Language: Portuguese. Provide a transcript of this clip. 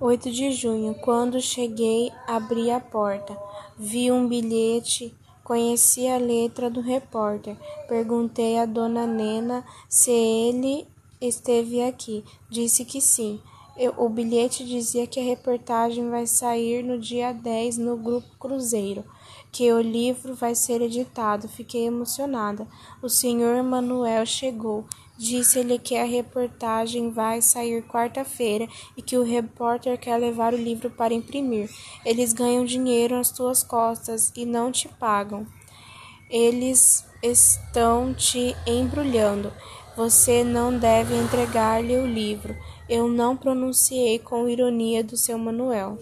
8 de junho. Quando cheguei, abri a porta. Vi um bilhete. Conheci a letra do repórter. Perguntei a dona Nena se ele esteve aqui. Disse que sim. Eu, o bilhete dizia que a reportagem vai sair no dia 10 no Grupo Cruzeiro, que o livro vai ser editado. Fiquei emocionada. O senhor Manuel chegou. Disse-lhe que a reportagem vai sair quarta-feira e que o repórter quer levar o livro para imprimir. Eles ganham dinheiro às tuas costas e não te pagam. Eles estão te embrulhando. Você não deve entregar-lhe o livro. Eu não pronunciei com ironia do seu Manuel.